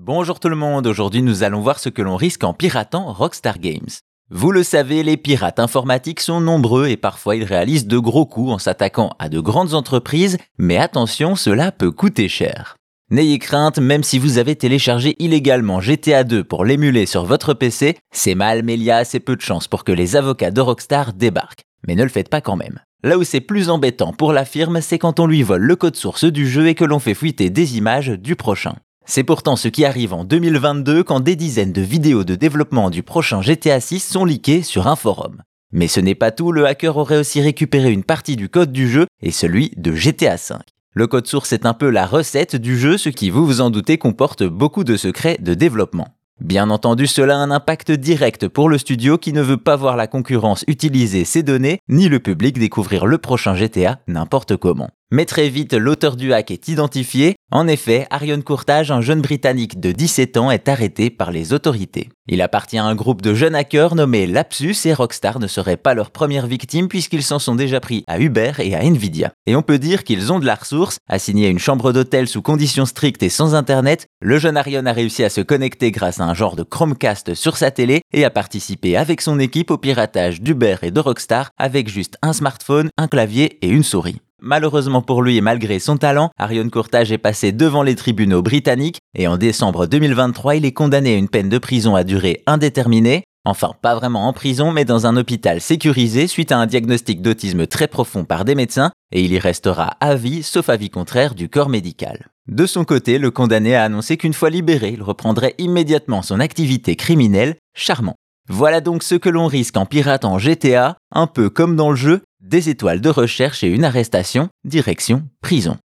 Bonjour tout le monde, aujourd'hui nous allons voir ce que l'on risque en piratant Rockstar Games. Vous le savez, les pirates informatiques sont nombreux et parfois ils réalisent de gros coups en s'attaquant à de grandes entreprises, mais attention, cela peut coûter cher. N'ayez crainte, même si vous avez téléchargé illégalement GTA 2 pour l'émuler sur votre PC, c'est mal mais il y a assez peu de chances pour que les avocats de Rockstar débarquent. Mais ne le faites pas quand même. Là où c'est plus embêtant pour la firme, c'est quand on lui vole le code source du jeu et que l'on fait fuiter des images du prochain. C'est pourtant ce qui arrive en 2022 quand des dizaines de vidéos de développement du prochain GTA 6 sont leakées sur un forum. Mais ce n'est pas tout, le hacker aurait aussi récupéré une partie du code du jeu et celui de GTA 5. Le code source est un peu la recette du jeu, ce qui, vous vous en doutez, comporte beaucoup de secrets de développement. Bien entendu, cela a un impact direct pour le studio qui ne veut pas voir la concurrence utiliser ces données, ni le public découvrir le prochain GTA n'importe comment. Mais très vite, l'auteur du hack est identifié. En effet, Arion Courtage, un jeune Britannique de 17 ans, est arrêté par les autorités. Il appartient à un groupe de jeunes hackers nommé Lapsus et Rockstar ne serait pas leur première victime puisqu'ils s'en sont déjà pris à Uber et à Nvidia. Et on peut dire qu'ils ont de la ressource. Assigné à une chambre d'hôtel sous conditions strictes et sans internet, le jeune Arion a réussi à se connecter grâce à un genre de Chromecast sur sa télé et a participé avec son équipe au piratage d'Uber et de Rockstar avec juste un smartphone, un clavier et une souris. Malheureusement pour lui et malgré son talent, Arion Courtage est passé devant les tribunaux britanniques et en décembre 2023, il est condamné à une peine de prison à durée indéterminée. Enfin, pas vraiment en prison, mais dans un hôpital sécurisé suite à un diagnostic d'autisme très profond par des médecins, et il y restera à vie, sauf avis contraire du corps médical. De son côté, le condamné a annoncé qu'une fois libéré, il reprendrait immédiatement son activité criminelle, charmant. Voilà donc ce que l'on risque en piratant GTA, un peu comme dans le jeu, des étoiles de recherche et une arrestation, direction prison.